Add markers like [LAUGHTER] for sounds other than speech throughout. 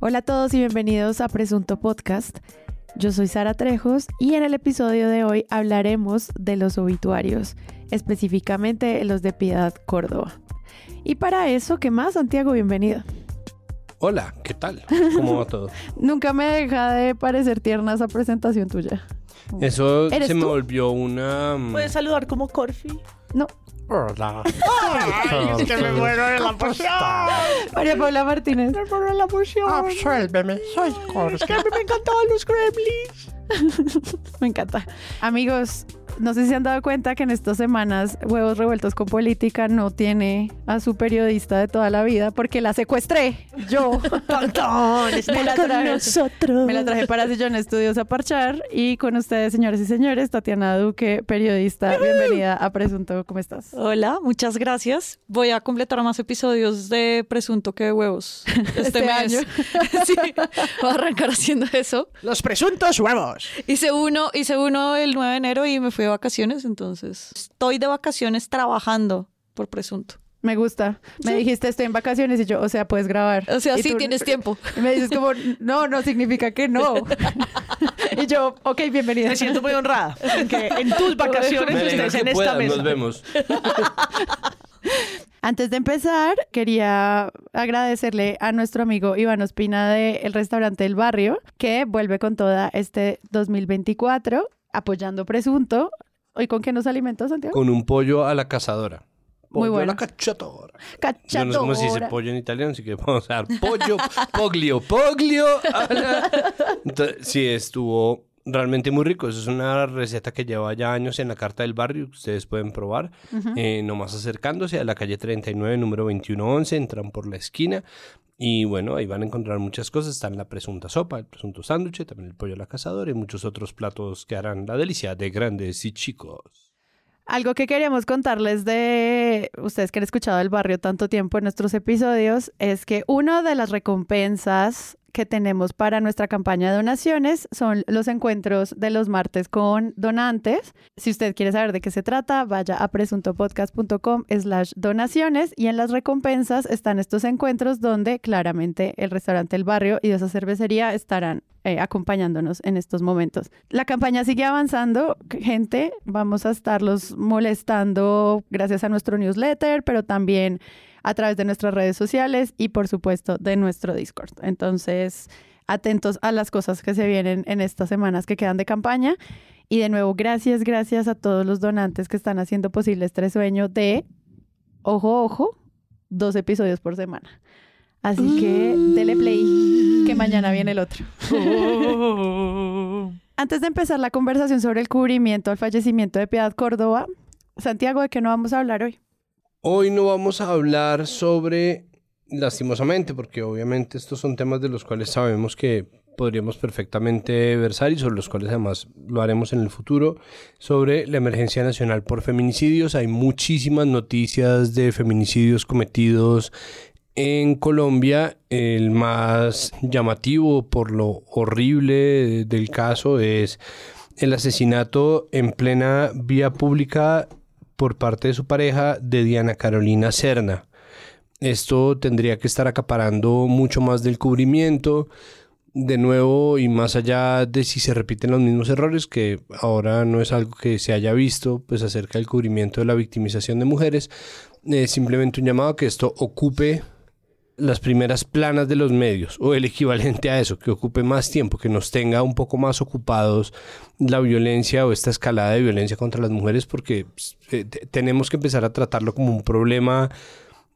Hola a todos y bienvenidos a Presunto Podcast. Yo soy Sara Trejos y en el episodio de hoy hablaremos de los obituarios, específicamente los de Piedad Córdoba. Y para eso, ¿qué más, Santiago? Bienvenido. Hola, ¿qué tal? ¿Cómo va todo? [LAUGHS] Nunca me deja de parecer tierna esa presentación tuya. Eso ¿Eres se me volvió una... mm, ¿Puedes saludar como Corfi? No, Hola. es que me muero de la emoción. María Paula Martínez. Me muero de la emoción. Absuélveme, soy Es que a mí me encantaban los gremlins. [LAUGHS] Me encanta. Amigos, no sé si se han dado cuenta que en estas semanas Huevos Revueltos con Política no tiene a su periodista de toda la vida porque la secuestré. Yo [LAUGHS] me la traje, nosotros. me la traje para Sillón Estudios a parchar y con ustedes, señores y señores, Tatiana Duque, periodista. Bienvenida a Presunto. ¿Cómo estás? Hola, muchas gracias. Voy a completar más episodios de Presunto que de Huevos [LAUGHS] este, Este mes. año. [LAUGHS] sí, voy a arrancar haciendo eso. Los presuntos huevos. Hice uno, hice uno el 9 de enero y me fui de vacaciones, entonces estoy de vacaciones trabajando por Presunto. Me gusta. Me dijiste estoy en vacaciones y yo, o sea, puedes grabar. O sea, Y sí tú- tienes [LAUGHS] tiempo. Y me dices como, no, no significa que no. [LAUGHS] y yo, ok, bienvenida. Me siento muy honrada [LAUGHS] en que en tus vacaciones Me estés que en esta mesa. Nos vemos. Antes de empezar, quería agradecerle a nuestro amigo Iván Ospina de El Restaurante del Barrio, que vuelve con toda este 2024, apoyando Presunto. ¿Hoy con qué nos alimentó, Santiago? Con un pollo a la cazadora. Muy Pollo bueno. a la cacciatora. Yo Cachadora. no sé cómo se dice pollo en italiano, así que vamos a dar pollo, [LAUGHS] poglio, poglio. a la- Entonces, sí, estuvo realmente muy rico. Eso es una receta que lleva ya años en la carta del barrio. que Ustedes pueden probar. Eh, nomás acercándose a la calle 39, número 2111, entran por la esquina. Y bueno, ahí van a encontrar muchas cosas. Están la presunta sopa, el presunto sándwich, también el pollo a la cazadora y muchos otros platos que harán la delicia de grandes y chicos. Algo que queríamos contarles de ustedes que han escuchado el barrio tanto tiempo en nuestros episodios es que una de las recompensas que tenemos para nuestra campaña de donaciones son los encuentros de los martes con donantes. Si usted quiere saber de qué se trata, vaya a presuntopodcast.com slash donaciones y en las recompensas están estos encuentros donde claramente el restaurante El Barrio y esa cervecería estarán eh, acompañándonos en estos momentos. La campaña sigue avanzando, gente, vamos a estarlos molestando gracias a nuestro newsletter, pero también a través de nuestras redes sociales y por supuesto de nuestro Discord. Entonces, atentos a las cosas que se vienen en estas semanas que quedan de campaña. Y de nuevo, gracias, gracias a todos los donantes que están haciendo posible este sueño de, ojo, ojo, dos episodios por semana. Así que dele play, que mañana viene el otro. [LAUGHS] Antes de empezar la conversación sobre el cubrimiento al fallecimiento de Piedad Córdoba, Santiago, ¿de qué no vamos a hablar hoy? Hoy no vamos a hablar sobre, lastimosamente, porque obviamente estos son temas de los cuales sabemos que podríamos perfectamente versar y sobre los cuales además lo haremos en el futuro, sobre la emergencia nacional por feminicidios. Hay muchísimas noticias de feminicidios cometidos en Colombia. El más llamativo por lo horrible del caso es el asesinato en plena vía pública por parte de su pareja de Diana Carolina Serna. Esto tendría que estar acaparando mucho más del cubrimiento. De nuevo, y más allá de si se repiten los mismos errores, que ahora no es algo que se haya visto, pues acerca del cubrimiento de la victimización de mujeres, es simplemente un llamado a que esto ocupe las primeras planas de los medios o el equivalente a eso, que ocupe más tiempo, que nos tenga un poco más ocupados la violencia o esta escalada de violencia contra las mujeres porque pues, eh, te- tenemos que empezar a tratarlo como un problema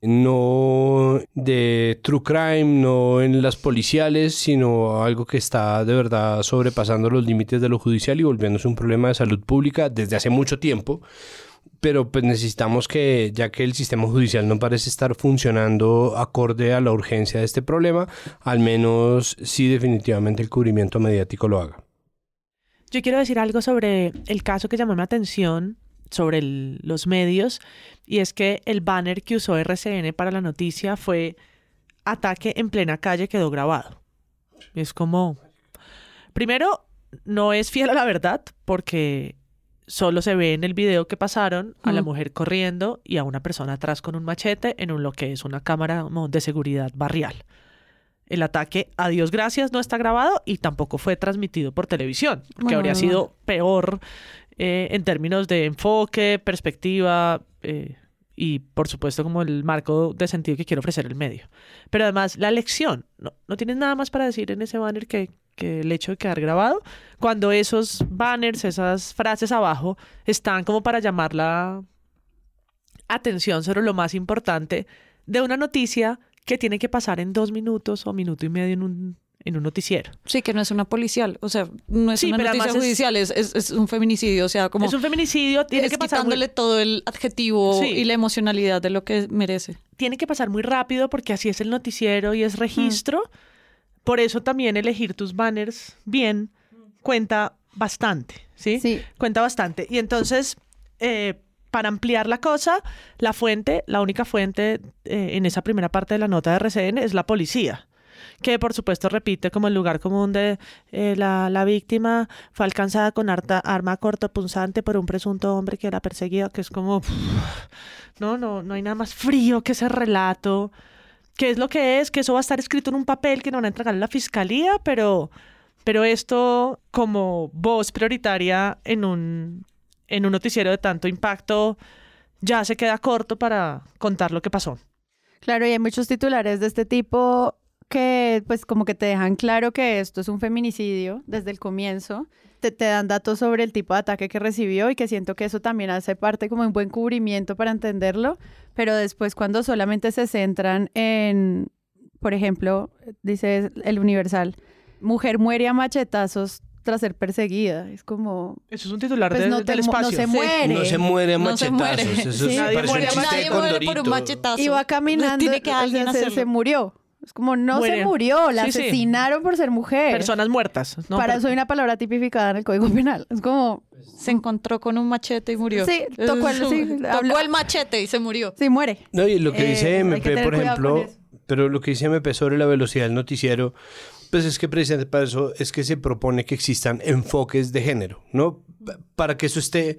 no de true crime, no en las policiales, sino algo que está de verdad sobrepasando los límites de lo judicial y volviéndose un problema de salud pública desde hace mucho tiempo pero pues necesitamos que, ya que el sistema judicial no parece estar funcionando acorde a la urgencia de este problema, al menos sí definitivamente el cubrimiento mediático lo haga. Yo quiero decir algo sobre el caso que llamó mi atención sobre los medios y es que el banner que usó RCN para la noticia fue ataque en plena calle quedó grabado. Es como, primero, no es fiel a la verdad porque solo se ve en el video que pasaron a la mujer corriendo y a una persona atrás con un machete en un, lo que es una cámara de seguridad barrial. el ataque, a Dios gracias, no está grabado y tampoco fue transmitido por televisión, que habría sido peor eh, en términos de enfoque, perspectiva eh, y, por supuesto, como el marco de sentido que quiere ofrecer el medio. Pero además, la lección, no, no tienes nada más para decir en ese banner que, que el hecho de quedar grabado, cuando esos banners, esas frases abajo, están como para llamar la atención sobre lo más importante de una noticia que tiene que pasar en dos minutos o minuto y medio en un, en un noticiero. Sí, que no es una policial, o sea, no es Sí, una noticia judicial, es, es- es un feminicidio, o sea, como es un feminicidio, tiene es que pasar muy- quitándole todo el adjetivo Sí. y la emocionalidad de lo que merece. tiene que pasar muy rápido porque así es el noticiero y es registro. Por eso también elegir tus banners bien cuenta bastante, ¿sí? Sí. Cuenta bastante. Y entonces, eh, para ampliar la cosa, la fuente, la única fuente eh, en esa primera parte de la nota de RCN es la policía que por supuesto repite como el lugar común de eh, la, la víctima fue alcanzada con harta- arma cortopunzante por un presunto hombre que la perseguía, que es como, no, no, no hay nada más frío que ese relato. ¿Qué es lo que es? Que eso va a estar escrito en un papel que no van a entregar a la fiscalía, pero, pero esto como voz prioritaria en un, en un noticiero de tanto impacto ya se queda corto para contar lo que pasó. Claro, y hay muchos titulares de este tipo que pues como que te dejan claro que esto es un feminicidio desde el comienzo. Te, te dan datos sobre el tipo de ataque que recibió y que siento que eso también hace parte como un buen cubrimiento para entenderlo, pero después cuando solamente se centran en, por ejemplo, dice el Universal, mujer muere a machetazos tras ser perseguida. Es como, Eso es un titular pues de- no, te del mu- no se muere. No se muere a No se machetazos. muere. Eso Sí. es- Nadie muere- un chiste Nadie de muere por un machetazo. Iba caminando, Tiene que o sea, alguien se, hacerlo. se murió. Es como, no Muere. se murió, la Sí, sí. asesinaron por ser mujer. Personas muertas. ¿no? Para Pero- eso hay una palabra tipificada en el Código Penal. Es como, Se encontró con un machete y murió. Sí, tocó el- sí, tocó habla- el machete y se murió. sí, muere. No, y lo que Eh, dice que MP, por ejemplo, pero lo que dice MP sobre la velocidad del noticiero, pues es que precisamente para eso es que se propone que existan enfoques de género, ¿no? Pa- Para que eso esté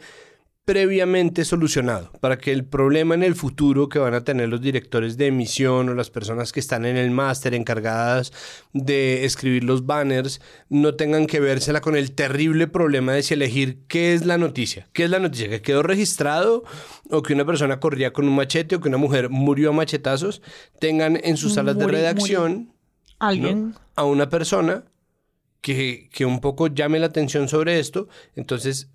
previamente solucionado, para que el problema en el futuro que van a tener los directores de emisión o las personas que están en el máster encargadas de escribir los banners no tengan que vérsela con el terrible problema de si elegir qué es la noticia, qué es la noticia, que quedó registrado o que una persona corría con un machete o que una mujer murió a machetazos, tengan en sus salas de redacción Alguien. ¿no? a una persona que, que un poco llame la atención sobre esto. Entonces,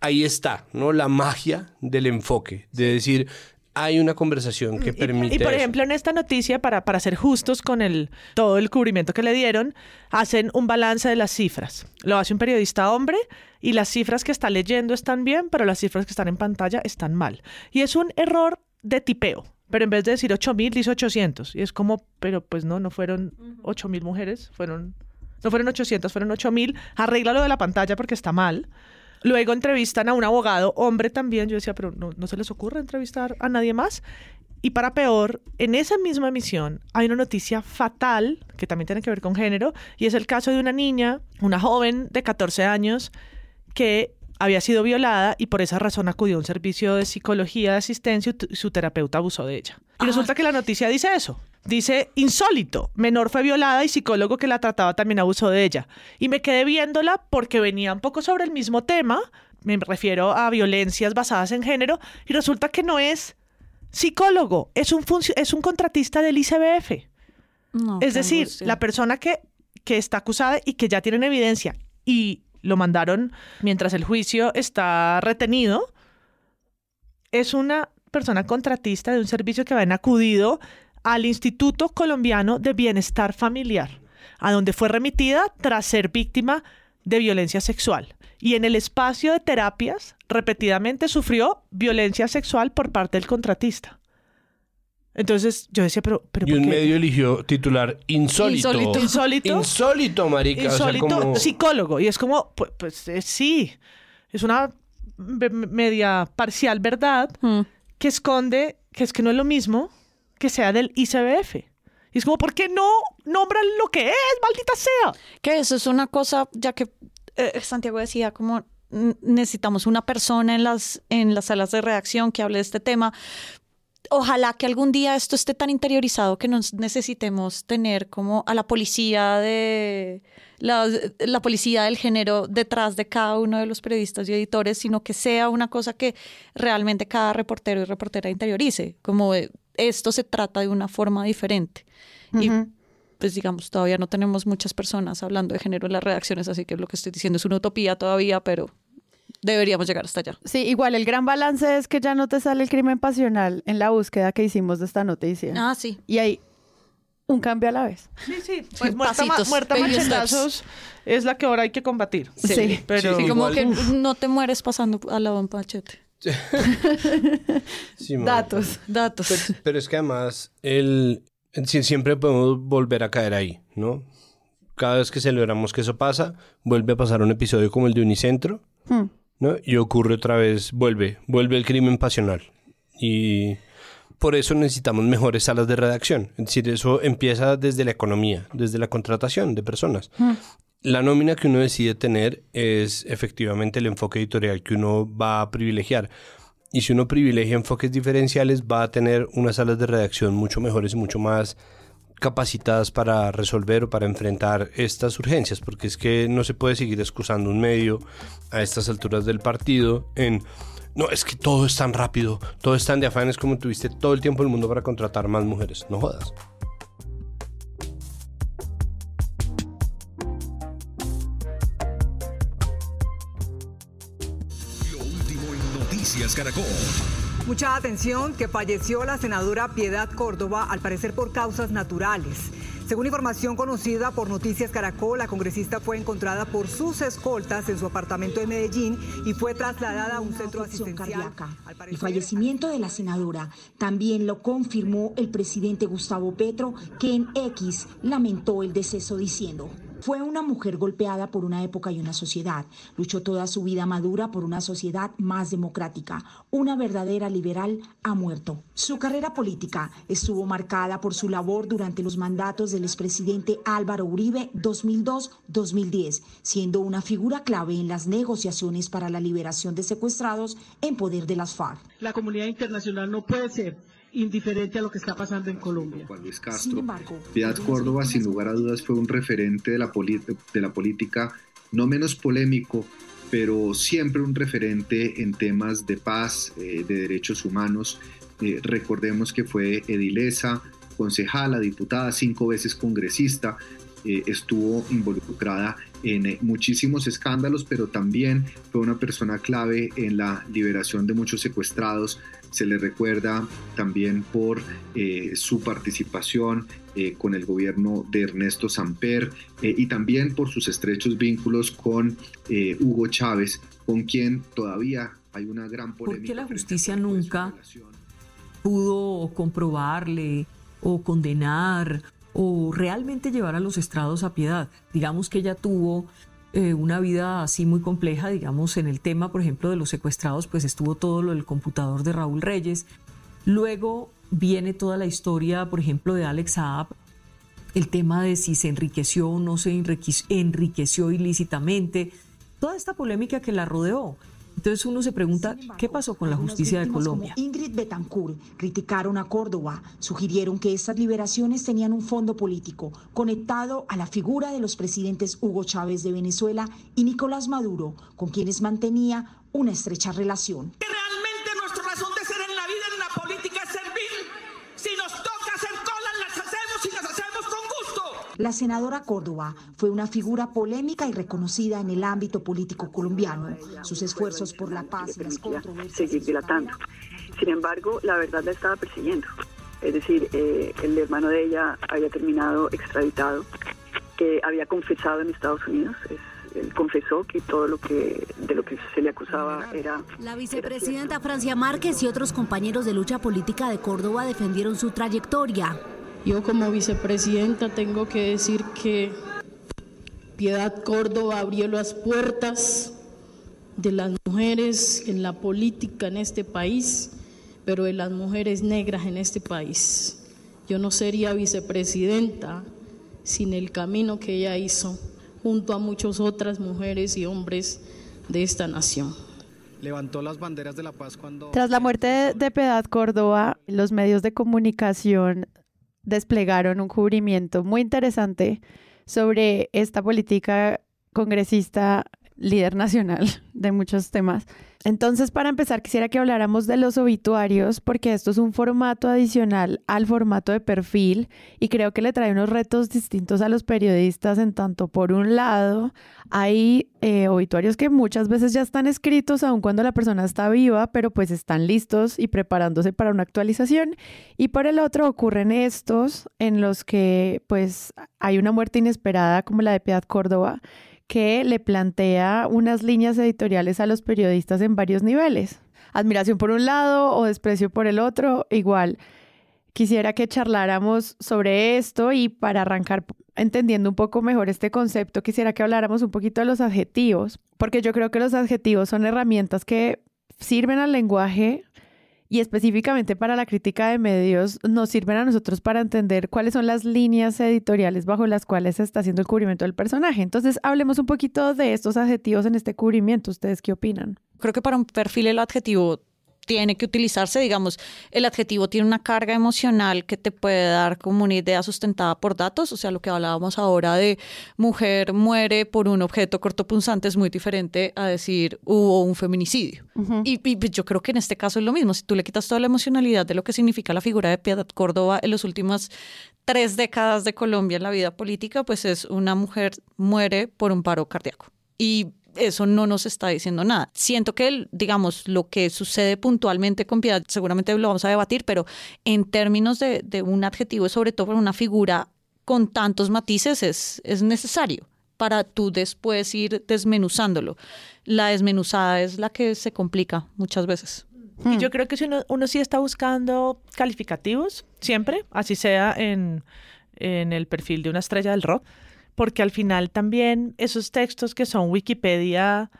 ahí está, ¿no? La magia del enfoque, de decir, hay una conversación que Y- permite Y, por eso. ejemplo, en esta noticia, para, para ser justos con el, todo el cubrimiento que le dieron, hacen un balance de las cifras. Lo hace un periodista hombre y las cifras que está leyendo están bien, pero las cifras que están en pantalla están mal. Y es un error de tipeo. Pero en vez de decir 8000, dice 800. Y es como, pero pues no, no fueron 8000 mujeres, fueron, no fueron 800, fueron 8000. Arréglalo de la pantalla porque está mal. Luego entrevistan a un abogado, hombre también. Yo decía, pero no, no se les ocurre entrevistar a nadie más. Y para peor, en esa misma emisión hay una noticia fatal que también tiene que ver con género y es el caso de una niña, una joven de 14 años que había sido violada y por esa razón acudió a un servicio de psicología de asistencia y su terapeuta abusó de ella. Y resulta que la noticia dice eso. Dice, insólito, menor fue violada y psicólogo que la trataba también abusó de ella. Y me quedé viéndola porque venía un poco sobre el mismo tema, me refiero a violencias basadas en género, y resulta que no es psicólogo, es un, es un contratista del ICBF. No, Es decir, angustia. la persona que, que está acusada y que ya tienen evidencia y lo mandaron mientras el juicio está retenido, es una persona contratista de un servicio que habían acudido al Instituto Colombiano de Bienestar Familiar, a donde fue remitida tras ser víctima de violencia sexual. Y en el espacio de terapias, repetidamente sufrió violencia sexual por parte del contratista. Entonces yo decía, pero, pero Y ¿por un qué? medio eligió titular insólito. Insólito. Insólito. Insólito, marica. o sea, insólito como- psicólogo. Y es como, pues, pues, eh, sí, es una me- me- media parcial verdad Mm. que esconde que es que no es lo mismo que sea del ICBF. Y es como, ¿por qué no nombran lo que es, maldita sea? Que eso es una cosa, ya que eh, Santiago decía, como necesitamos una persona en las, en las salas de redacción que hable de este tema. Ojalá que algún día esto esté tan interiorizado que no necesitemos tener como a la policía de la, la, policía del género detrás de cada uno de los periodistas y editores, sino que sea una cosa que realmente cada reportero y reportera interiorice, como esto se trata de una forma diferente. Y pues digamos, todavía no tenemos muchas personas hablando de género en las redacciones, así que lo que estoy diciendo es una utopía todavía, pero deberíamos llegar hasta allá. Sí, igual el gran balance es que ya no te sale el crimen pasional en la búsqueda que hicimos de esta noticia. Ah, sí. Y hay un cambio a la vez. Sí, sí. Pues muerta, muerta machetazos es la que ahora hay que combatir. Sí, pero... Sí, como que no te mueres pasando al lado un machete. datos, datos. Pero, es que además el, siempre podemos volver a caer ahí, ¿no? Cada vez que celebramos que eso pasa, vuelve a pasar un episodio como el de Unicentro, hmm. ¿No? Y ocurre otra vez, vuelve, vuelve el crimen pasional. Y por eso necesitamos mejores salas de redacción. Es decir, eso empieza desde la economía, desde la contratación de personas. Hmm. La nómina que uno decide tener es efectivamente el enfoque editorial que uno va a privilegiar. Y si uno privilegia enfoques diferenciales, va a tener unas salas de redacción mucho mejores y mucho más capacitadas para resolver o para enfrentar estas urgencias, porque es que no se puede seguir excusando un medio a estas alturas del partido en no, es que todo es tan rápido, todo es tan de afanes como tuviste todo el tiempo del mundo para contratar más mujeres. No jodas. Lo último en Noticias Caracol. Mucha atención que falleció la senadora Piedad Córdoba, al parecer por causas naturales. Según información conocida por Noticias Caracol, la congresista fue encontrada por sus escoltas en su apartamento de Medellín y fue trasladada a un centro asistencial. El fallecimiento de la senadora también lo confirmó el presidente Gustavo Petro, que en X lamentó el deceso diciendo. Fue una mujer golpeada por una época y una sociedad. Luchó toda su vida madura por una sociedad más democrática. Una verdadera liberal ha muerto. Su carrera política estuvo marcada por su labor durante los mandatos del expresidente Álvaro Uribe 2002-2010, siendo una figura clave en las negociaciones para la liberación de secuestrados en poder de las FARC. La comunidad internacional no puede ser indiferente a lo que está pasando en Colombia. Juan Luis Castro, Piedad Córdoba, sin lugar a dudas, fue un referente de la, de la política, no menos polémico, pero siempre un referente en temas de paz, eh, de derechos humanos. Eh, recordemos que fue edilesa, concejala, diputada, cinco veces congresista, eh, estuvo involucrada en muchísimos escándalos, pero también fue una persona clave en la liberación de muchos secuestrados, se le recuerda también por eh, su participación eh, con el gobierno de Ernesto Samper eh, y también por sus estrechos vínculos con Hugo Chávez, con quien todavía hay una gran polémica. ¿Por qué la justicia nunca pudo comprobarle o condenar o realmente llevar a los estrados a piedad? Digamos que ella tuvo eh, una vida así muy compleja, digamos, en el tema, por ejemplo, de los secuestrados, pues estuvo todo lo del computador de Raúl Reyes. Luego viene toda la historia, por ejemplo, de Alex Saab, el tema de si se enriqueció o no se enriqueció ilícitamente, toda esta polémica que la rodeó. Entonces uno se pregunta, ¿qué pasó con la justicia de Colombia? Ingrid Betancourt criticaron a Córdoba, sugirieron que estas liberaciones tenían un fondo político conectado a la figura de los presidentes Hugo Chávez de Venezuela y Nicolás Maduro, con quienes mantenía una estrecha relación. La senadora Córdoba fue una figura polémica y reconocida en el ámbito político colombiano. Sus esfuerzos por la paz y las controversias. Seguir dilatando. Sin embargo, la verdad la estaba persiguiendo. Es decir, eh, el hermano de ella había terminado extraditado, que había confesado en Estados Unidos. él confesó que todo lo que de lo que se le acusaba era la vicepresidenta Francia Márquez y otros compañeros de lucha política de Córdoba defendieron su trayectoria. Yo como vicepresidenta tengo que decir que Piedad Córdoba abrió las puertas de las mujeres en la política en este país, pero de las mujeres negras en este país. Yo no sería vicepresidenta sin el camino que ella hizo junto a muchas otras mujeres y hombres de esta nación. levantó las banderas de la paz cuando... Tras la muerte de, de Piedad Córdoba, los medios de comunicación desplegaron un cubrimiento muy interesante sobre esta política congresista líder nacional [LAUGHS] de muchos temas. Entonces, para empezar, quisiera que habláramos de los obituarios, porque esto es un formato adicional al formato de perfil y creo que le trae unos retos distintos a los periodistas en tanto, por un lado, hay eh, obituarios que muchas veces ya están escritos aun cuando la persona está viva, pero pues están listos y preparándose para una actualización. Y por el otro, ocurren estos en los que pues hay una muerte inesperada como la de Piedad Córdoba que le plantea unas líneas editoriales a los periodistas en varios niveles. Admiración por un lado o desprecio por el otro, igual. Quisiera que charláramos sobre esto y para arrancar entendiendo un poco mejor este concepto, quisiera que habláramos un poquito de los adjetivos, porque yo creo que los adjetivos son herramientas que sirven al lenguaje y específicamente para la crítica de medios nos sirven a nosotros para entender cuáles son las líneas editoriales bajo las cuales se está haciendo el cubrimiento del personaje. Entonces, hablemos un poquito de estos adjetivos en este cubrimiento. ¿Ustedes qué opinan? Creo que para un perfil el adjetivo tiene que utilizarse, digamos, el adjetivo tiene una carga emocional que te puede dar como una idea sustentada por datos, o sea, lo que hablábamos ahora de mujer muere por un objeto cortopunzante es muy diferente a decir hubo un feminicidio. y, y, yo creo que en este caso es lo mismo, si tú le quitas toda la emocionalidad de lo que significa la figura de Piedad Córdoba en las últimas tres décadas de Colombia en la vida política, pues es una mujer muere por un paro cardíaco. Y eso no nos está diciendo nada. Siento que, digamos, lo que sucede puntualmente con Piedad, seguramente lo vamos a debatir, pero en términos de, un adjetivo, sobre todo para una figura con tantos matices, es, es necesario para tú después ir desmenuzándolo. La desmenuzada es la que se complica muchas veces. Y yo creo que si uno, uno sí está buscando calificativos, siempre, así sea en, en el perfil de una estrella del rock, porque al final también esos textos que son Wikipedia,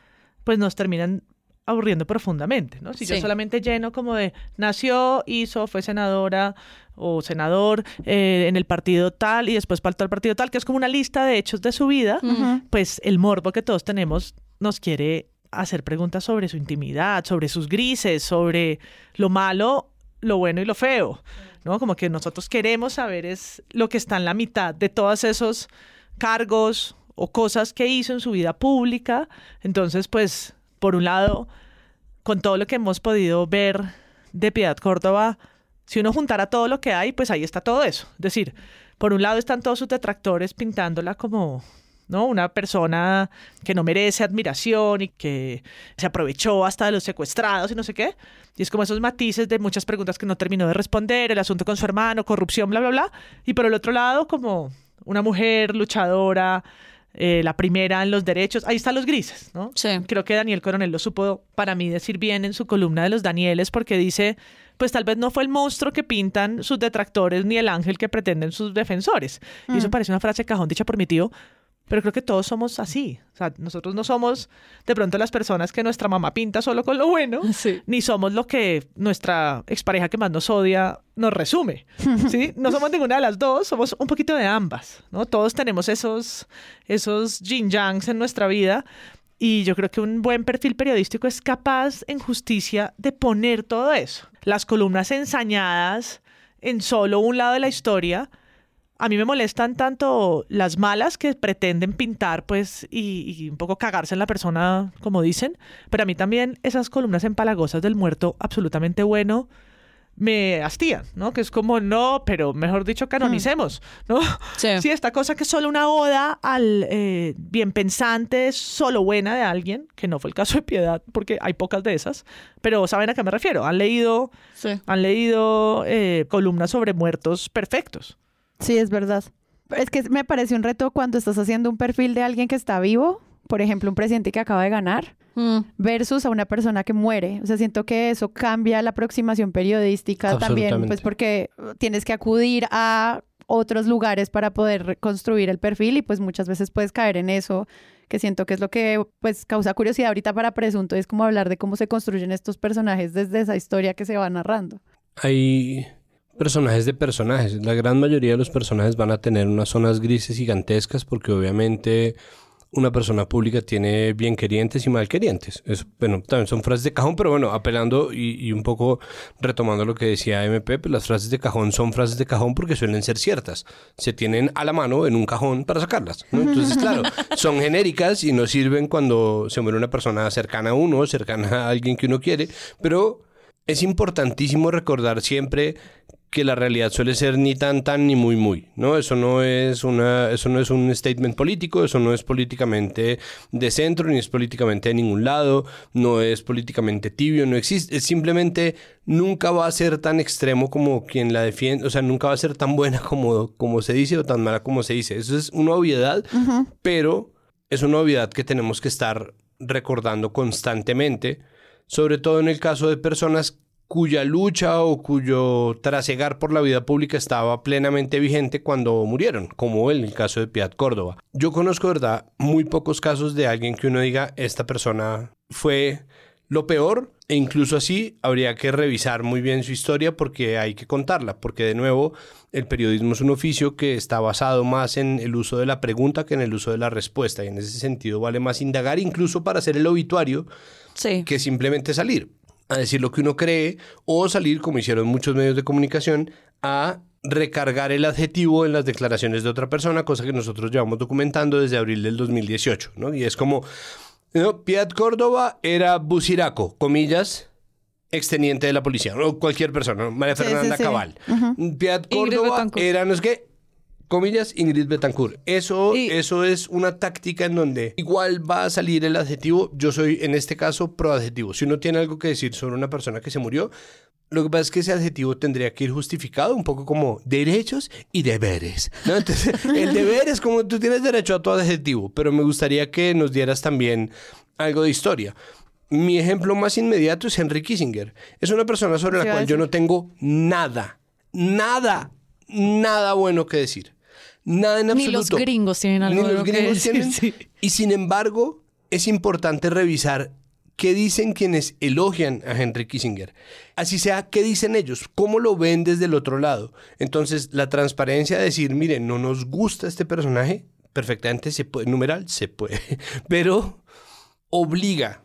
pues nos terminan aburriendo profundamente, ¿no? Si yo solamente lleno como de nació, hizo, fue senadora o senador eh, en el partido tal y después faltó al partido tal, que es como una lista de hechos de su vida, pues el morbo que todos tenemos nos quiere hacer preguntas sobre su intimidad, sobre sus grises, sobre lo malo, lo bueno y lo feo, ¿no? Como que nosotros queremos saber es lo que está en la mitad de todos esos cargos o cosas que hizo en su vida pública. Entonces, pues, por un lado, con todo lo que hemos podido ver de Piedad Córdoba, si uno juntara todo lo que hay, pues ahí está todo eso. Es decir, por un lado están todos sus detractores pintándola como ¿no? Una persona que no merece admiración y que se aprovechó hasta de los secuestrados y no sé qué. Y es como esos matices de muchas preguntas que no terminó de responder, el asunto con su hermano, corrupción, bla, bla, bla. Y por el otro lado, como una mujer luchadora, eh, la primera en los derechos. Ahí están los grises, ¿no? Sí. Creo que Daniel Coronel lo supo para mí decir bien en su columna de los Danieles, porque dice, pues tal vez no fue el monstruo que pintan sus detractores ni el ángel que pretenden sus defensores. Y eso mm. parece una frase cajón dicha por mi tío, pero creo que todos somos así. O sea, nosotros no somos de pronto las personas que nuestra mamá pinta solo con lo bueno, [LAUGHS] ni somos lo que nuestra expareja que más nos odia nos resume. [LAUGHS] ¿sí? No somos ninguna de las dos, somos un poquito de ambas. ¿no? Todos tenemos esos, esos yin yangs en nuestra vida. Y yo creo que un buen perfil periodístico es capaz en justicia de poner todo eso. Las columnas ensañadas en solo un lado de la historia a mí me molestan tanto las malas que pretenden pintar, pues, y, un poco cagarse en la persona, como dicen, pero a mí también esas columnas empalagosas del muerto absolutamente bueno me hastían, ¿no? Que es como, no, pero mejor dicho, canonicemos, ¿no? [LAUGHS] Sí. esta cosa que es solo una oda al eh, bien pensante, solo buena de alguien, que no fue el caso de Piedad, porque hay pocas de esas, pero ¿saben a qué me refiero? Han leído, han leído eh, columnas sobre muertos perfectos. Sí, es verdad. Es que me parece un reto cuando estás haciendo un perfil de alguien que está vivo, por ejemplo, un presidente que acaba de ganar, mm. versus a una persona que muere. O sea, siento que eso cambia la aproximación periodística también, pues porque tienes que acudir a otros lugares para poder reconstruir el perfil y pues muchas veces puedes caer en eso, que siento que es lo que pues causa curiosidad ahorita para Presunto, es como hablar de cómo se construyen estos personajes desde esa historia que se va narrando. Hay personajes de personajes. La gran mayoría de los personajes van a tener unas zonas grises gigantescas porque obviamente una persona pública tiene bien querientes y mal querientes. Es, bueno, también son frases de cajón, pero bueno, apelando y, un poco retomando lo que decía MP, pues las frases de cajón son frases de cajón porque suelen ser ciertas. Se tienen a la mano en un cajón para sacarlas. Entonces, claro, son genéricas y no sirven cuando se muere una persona cercana a uno, cercana a alguien que uno quiere, pero es importantísimo recordar siempre que la realidad suele ser ni tan tan ni muy muy, ¿no? Eso no es una eso no es un statement político, eso no es políticamente de centro ni es políticamente de ningún lado, no es políticamente tibio, no existe, es simplemente nunca va a ser tan extremo como quien la defiende, o sea, nunca va a ser tan buena [LAUGHS] como como se dice o tan mala como se dice. Eso es una obviedad, pero es una obviedad que tenemos que estar recordando constantemente, sobre todo en el caso de personas cuya lucha o cuyo trasegar por la vida pública estaba plenamente vigente cuando murieron, como en el caso de Piat Córdoba. Yo conozco, verdad, muy pocos casos de alguien que uno diga, esta persona fue lo peor, e incluso así habría que revisar muy bien su historia porque hay que contarla, porque de nuevo el periodismo es un oficio que está basado más en el uso de la pregunta que en el uso de la respuesta, y en ese sentido vale más indagar incluso para hacer el obituario que simplemente salir a decir lo que uno cree o salir, como hicieron muchos medios de comunicación, a recargar el adjetivo en las declaraciones de otra persona, cosa que nosotros llevamos documentando desde abril del 2018, ¿no? Y es como, ¿no? Piat Córdoba era buciraco, comillas, exteniente de la policía, o cualquier persona, ¿no? María Sí, sí, Fernanda sí. Cabal. Ujú. Piat Córdoba era, no es que, comillas, Ingrid Betancourt. Eso, eso es una táctica en donde igual va a salir el adjetivo. Yo soy, en este caso, pro adjetivo. Si uno tiene algo que decir sobre una persona que se murió, lo que pasa es que ese adjetivo tendría que ir justificado un poco como derechos y deberes. ¿no? Entonces, [LAUGHS] el deber es como tú tienes derecho a tu adjetivo, pero me gustaría que nos dieras también algo de historia. Mi ejemplo más inmediato es Henry Kissinger. Es una persona sobre la cual yo no tengo nada, nada, nada bueno que decir. Nada en Ni absoluto. los gringos tienen algo Ni los que gringos decir, tienen. [LAUGHS] sí. Y sin embargo, es importante revisar qué dicen quienes elogian a Henry Kissinger. Así sea, qué dicen ellos, cómo lo ven desde el otro lado. Entonces, la transparencia de decir, miren, no nos gusta este personaje, perfectamente se puede, numeral, se puede, [LAUGHS] pero obliga,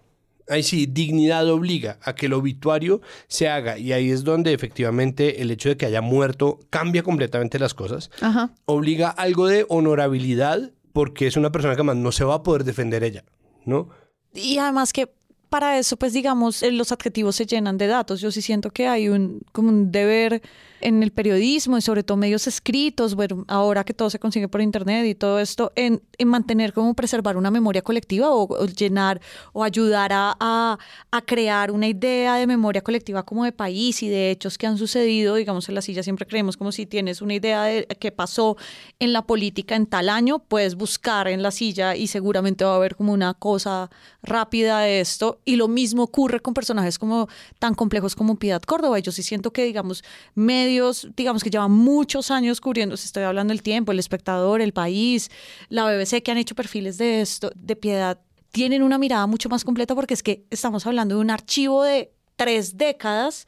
ahí sí, dignidad obliga a que el obituario se haga. Y ahí es donde efectivamente el hecho de que haya muerto cambia completamente las cosas Ajá. obliga algo de honorabilidad porque es una persona que más no se va a poder defender ella, ¿no? Y además que para eso, pues digamos, eh, los adjetivos se llenan de datos. Yo sí siento que hay un, como un deber en el periodismo y sobre todo medios escritos, bueno, ahora que todo se consigue por internet y todo esto, en, en mantener como preservar una memoria colectiva o, o llenar o ayudar a, a, a crear una idea de memoria colectiva como de país y de hechos que han sucedido, digamos, en la silla siempre creemos como si tienes una idea de qué pasó en la política en tal año, puedes buscar en la silla y seguramente va a haber como una cosa rápida de esto. Y lo mismo ocurre con personajes como tan complejos como Piedad Córdoba. Yo sí siento que, digamos, medios, digamos que llevan muchos años cubriendo, estoy hablando del tiempo, el espectador, el país, la BBC que han hecho perfiles de esto, de Piedad, tienen una mirada mucho más completa porque es que estamos hablando de un archivo de tres décadas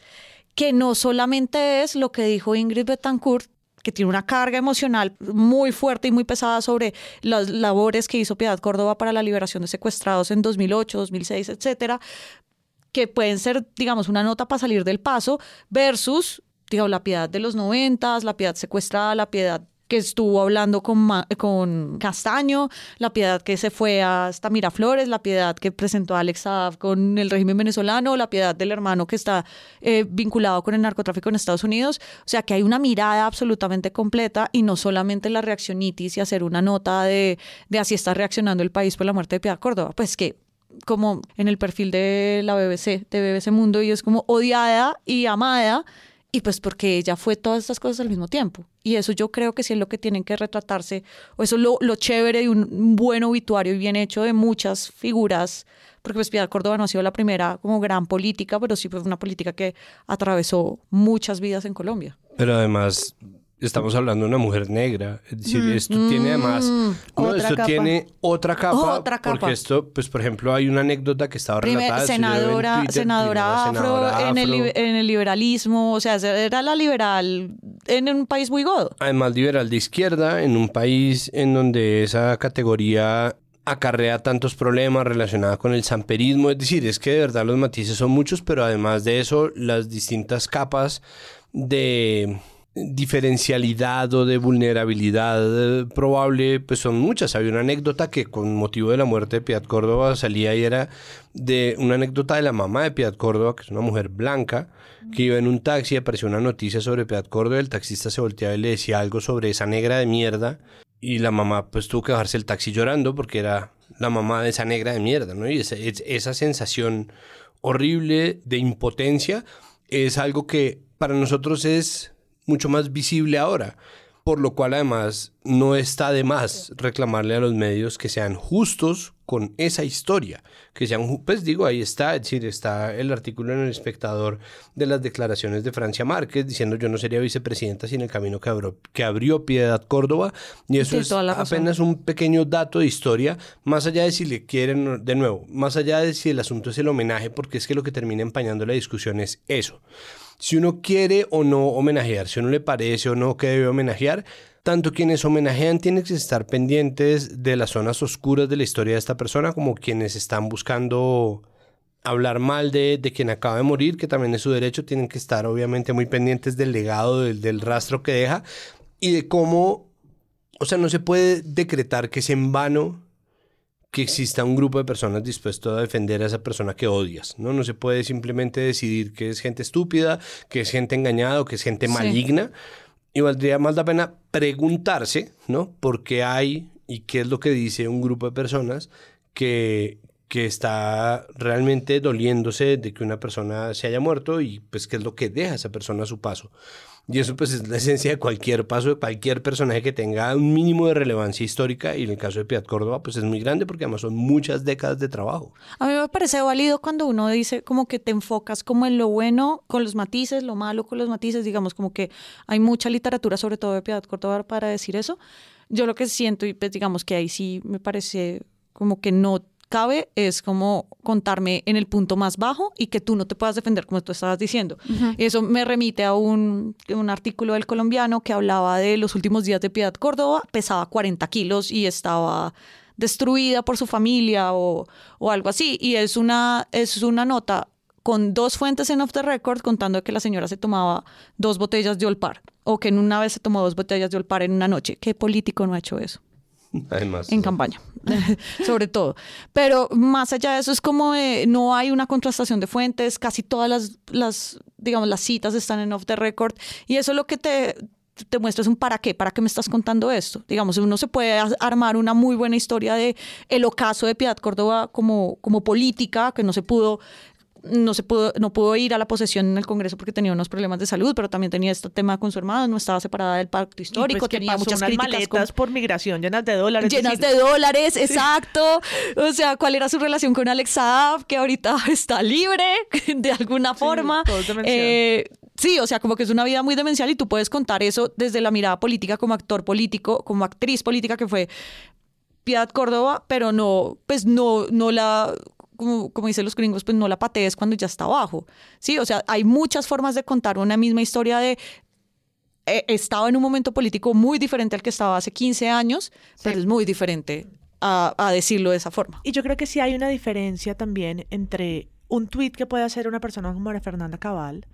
que no solamente es lo que dijo Ingrid Betancourt, que tiene una carga emocional muy fuerte y muy pesada sobre las labores que hizo Piedad Córdoba para la liberación de secuestrados en 2008, 2006, etcétera, que pueden ser, digamos, una nota para salir del paso, versus, digamos, la piedad de los noventas, la piedad secuestrada, la piedad que estuvo hablando con, con Castaño, la piedad que se fue hasta Miraflores, la piedad que presentó Alex Saab con el régimen venezolano, la piedad del hermano que está eh, vinculado con el narcotráfico en Estados Unidos. O sea que hay una mirada absolutamente completa y no solamente la reaccionitis y hacer una nota de, de así está reaccionando el país por la muerte de Piedad Córdoba. Pues que como en el perfil de la BBC, de BBC Mundo, y es como odiada y amada, y pues porque ella fue todas estas cosas al mismo tiempo. Y eso yo creo que sí es lo que tienen que retratarse, o eso es lo, lo chévere de un, buen obituario y bien hecho de muchas figuras, porque pues Piedad Córdoba no ha sido la primera como gran política, pero sí fue una política que atravesó muchas vidas en Colombia. Pero además estamos hablando de una mujer negra, es decir, Mm. esto tiene además, Mm. no, esto capa. tiene otra capa, Otra capa. porque esto, pues por ejemplo, hay una anécdota que estaba Primer- relatada, lo veo en senadora, Twitter, senadora afro, senadora En, el, en el liberalismo, o sea, era la liberal en un país muy godo. además liberal de izquierda, en un país en donde esa categoría acarrea tantos problemas relacionados con el samperismo. Es decir, es que de verdad los matices son muchos, pero además de eso, las distintas capas de diferencialidad o de vulnerabilidad eh, probable, pues son muchas. Había una anécdota que con motivo de la muerte de Piedad Córdoba salía y era de una anécdota de la mamá de Piedad Córdoba, que es una mujer blanca, que iba en un taxi y apareció una noticia sobre Piedad Córdoba, el taxista se volteaba y le decía algo sobre esa negra de mierda y la mamá pues tuvo que bajarse el taxi llorando porque era la mamá de esa negra de mierda, ¿no? Y esa, esa sensación horrible de impotencia es algo que para nosotros es mucho más visible ahora, por lo cual además no está de más reclamarle a los medios que sean justos con esa historia, que sean, pues digo, ahí está, es decir, está el artículo en el espectador de las declaraciones de Francia Márquez diciendo yo no sería vicepresidenta sin el camino que abrió, que abrió Piedad Córdoba, y eso es apenas un pequeño dato de historia, más allá de si le quieren, de nuevo, más allá de si el asunto es el homenaje, porque es que lo que termina empañando la discusión es eso si uno quiere o no homenajear, si uno le parece o no que debe homenajear, tanto quienes homenajean tienen que estar pendientes de las zonas oscuras de la historia de esta persona como quienes están buscando hablar mal de, quien acaba de morir, que también es su derecho, tienen que estar obviamente muy pendientes del legado, del, del rastro que deja y de cómo, o sea, no se puede decretar que es en vano que exista un grupo de personas dispuesto a defender a esa persona que odias, ¿no? No se puede simplemente decidir que es gente estúpida, que es gente engañada o que es gente maligna. Y valdría más la pena preguntarse, ¿no? ¿Por qué hay y qué es lo que dice un grupo de personas que, que está realmente doliéndose de que una persona se haya muerto y pues qué es lo que deja esa persona a su paso? Y eso pues es la esencia de cualquier paso de cualquier personaje que tenga un mínimo de relevancia histórica y en el caso de Piat Córdoba pues es muy grande porque además son muchas décadas de trabajo. A mí me parece válido cuando uno dice como que te enfocas como en lo bueno con los matices, lo malo con los matices, digamos como que hay mucha literatura sobre todo de Piedad Córdoba para decir eso. Yo lo que siento y pues digamos que ahí sí me parece como que no cabe es como contarme en el punto más bajo y que tú no te puedas defender como tú estabas diciendo. Eso me remite a un, un, artículo del colombiano que hablaba de los últimos días de Piedad Córdoba, pesaba 40 kilos y estaba destruida por su familia o, o algo así. Y es una, es una nota con dos fuentes en off the record contando que la señora se tomaba dos botellas de Olpar o que en una vez se tomó dos botellas de Olpar en una noche. ¿Qué político no ha hecho eso? Además. En campaña, [LAUGHS] sobre todo. Pero más allá de eso es como no hay una contrastación de fuentes, casi todas las, las, digamos, las citas están en off the record y eso es lo que te, te muestra es un para qué, para qué me estás contando esto. Digamos, uno se puede armar una muy buena historia de el ocaso de Piedad Córdoba como, como política, que no se pudo no se pudo, no pudo ir a la posesión en el Congreso porque tenía unos problemas de salud, pero también tenía este tema con su hermano, no estaba separada del pacto pues histórico, tenía muchas unas maletas por migración llenas de dólares. Llenas de dólares, [LAUGHS] exacto. O sea, ¿cuál era su relación con Alex Saab, que ahorita [LAUGHS] está libre [LAUGHS] de alguna forma? Eh, sí, o sea, como que es una vida muy demencial y tú puedes contar eso desde la mirada política como actor político, como actriz política que fue Piedad Córdoba, pero no, pues no, no la como, como dicen los gringos, pues no la patees cuando ya está abajo. Sí, o sea, hay muchas formas de contar una misma historia de eh, estaba en un momento político muy diferente al que estaba hace 15 años, pero es muy diferente a, a, decirlo de esa forma. Y yo creo que sí hay una diferencia también entre un tuit que puede hacer una persona como María Fernanda Cabal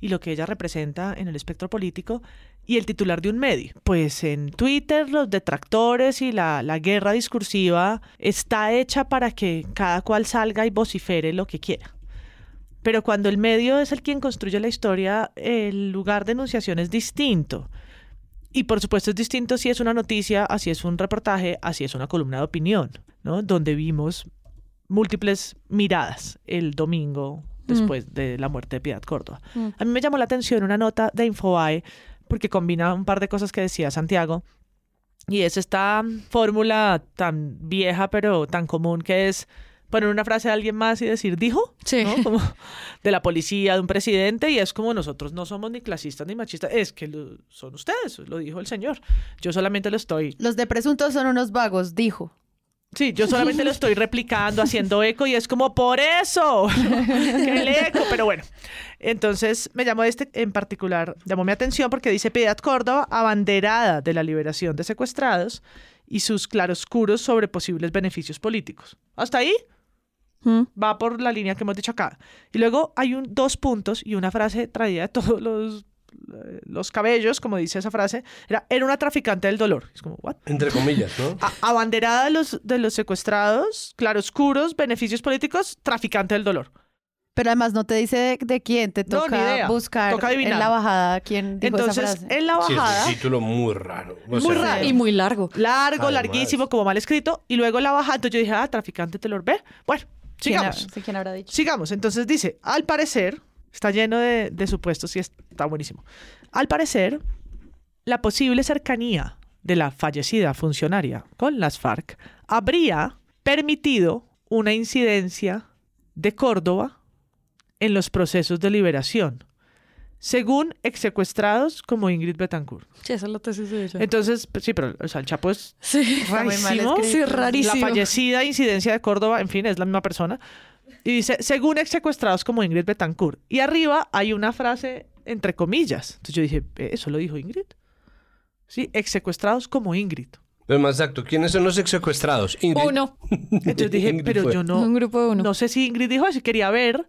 y lo que ella representa en el espectro político y el titular de un medio. Pues en Twitter los detractores y la, la, guerra discursiva está hecha para que cada cual salga y vocifere lo que quiera. Pero cuando el medio es el quien construye la historia, el lugar de enunciación es distinto. Y por supuesto es distinto si es una noticia, así es un reportaje, así es una columna de opinión, ¿no? Donde vimos múltiples miradas el domingo después mm. de la muerte de Piedad Córdoba. Mm. A mí me llamó la atención una nota de Infobae porque combina un par de cosas que decía Santiago. Y es esta fórmula tan vieja pero tan común que es poner una frase de alguien más y decir dijo, sí. Como [LAUGHS] de la policía, de un presidente, y es como nosotros no somos ni clasistas ni machistas, es que son ustedes, lo dijo el señor. Yo solamente lo estoy. Los de presuntos son unos vagos, dijo. Sí, yo solamente lo estoy replicando, haciendo eco y es como por eso [LAUGHS] que el eco, pero bueno. Entonces me llamó este en particular, llamó mi atención porque dice Piedad Córdoba, abanderada de la liberación de secuestrados y sus claroscuros sobre posibles beneficios políticos. ¿Hasta ahí? Va por la línea que hemos dicho acá. Y luego hay un, dos puntos y una frase traída de todos los, los cabellos, como dice esa frase. Era, era una traficante del dolor. Es como, ¿what? Entre comillas, ¿no? [LAUGHS] A- abanderada de los, de los secuestrados, claroscuros, beneficios políticos, traficante del dolor. Pero además no te dice de, de quién, te No, ni toca idea. buscar Toca adivinar. en la bajada quién dijo Entonces, esa frase. en la Sí, es bajada... un título muy raro. O Muy sea, raro. Y muy largo. Largo, Además. larguísimo, como mal escrito. Y luego la bajada, entonces yo dije, ah, traficante del dolor. Ve, bueno, ¿Quién, sigamos. sí, quién habrá dicho? Sigamos. Entonces dice, al parecer, está lleno de, de supuestos y está buenísimo. Al parecer, la posible cercanía de la fallecida funcionaria con las FARC habría permitido una incidencia de Córdoba en los procesos de liberación, según exsecuestrados como Ingrid Betancourt. Sí, esa es la tesis de ella. Entonces, sí, pero o sea, el Chapo es Sí, Está muy mal rarísimo. Sí, rarísimo. La fallecida incidencia de Córdoba, en fin, es la misma persona. Y dice, según ex secuestrados como Ingrid Betancourt. Y arriba hay una frase entre comillas. Entonces yo dije, "Eh, ¿eso lo dijo Ingrid? Sí, ex secuestrados como Ingrid. Pero más exacto, ¿quiénes son los ex secuestrados? Ingrid. Uno. Entonces dije, Ingrid pero fue. yo no, Un grupo de uno. no sé si Ingrid dijo eso, quería ver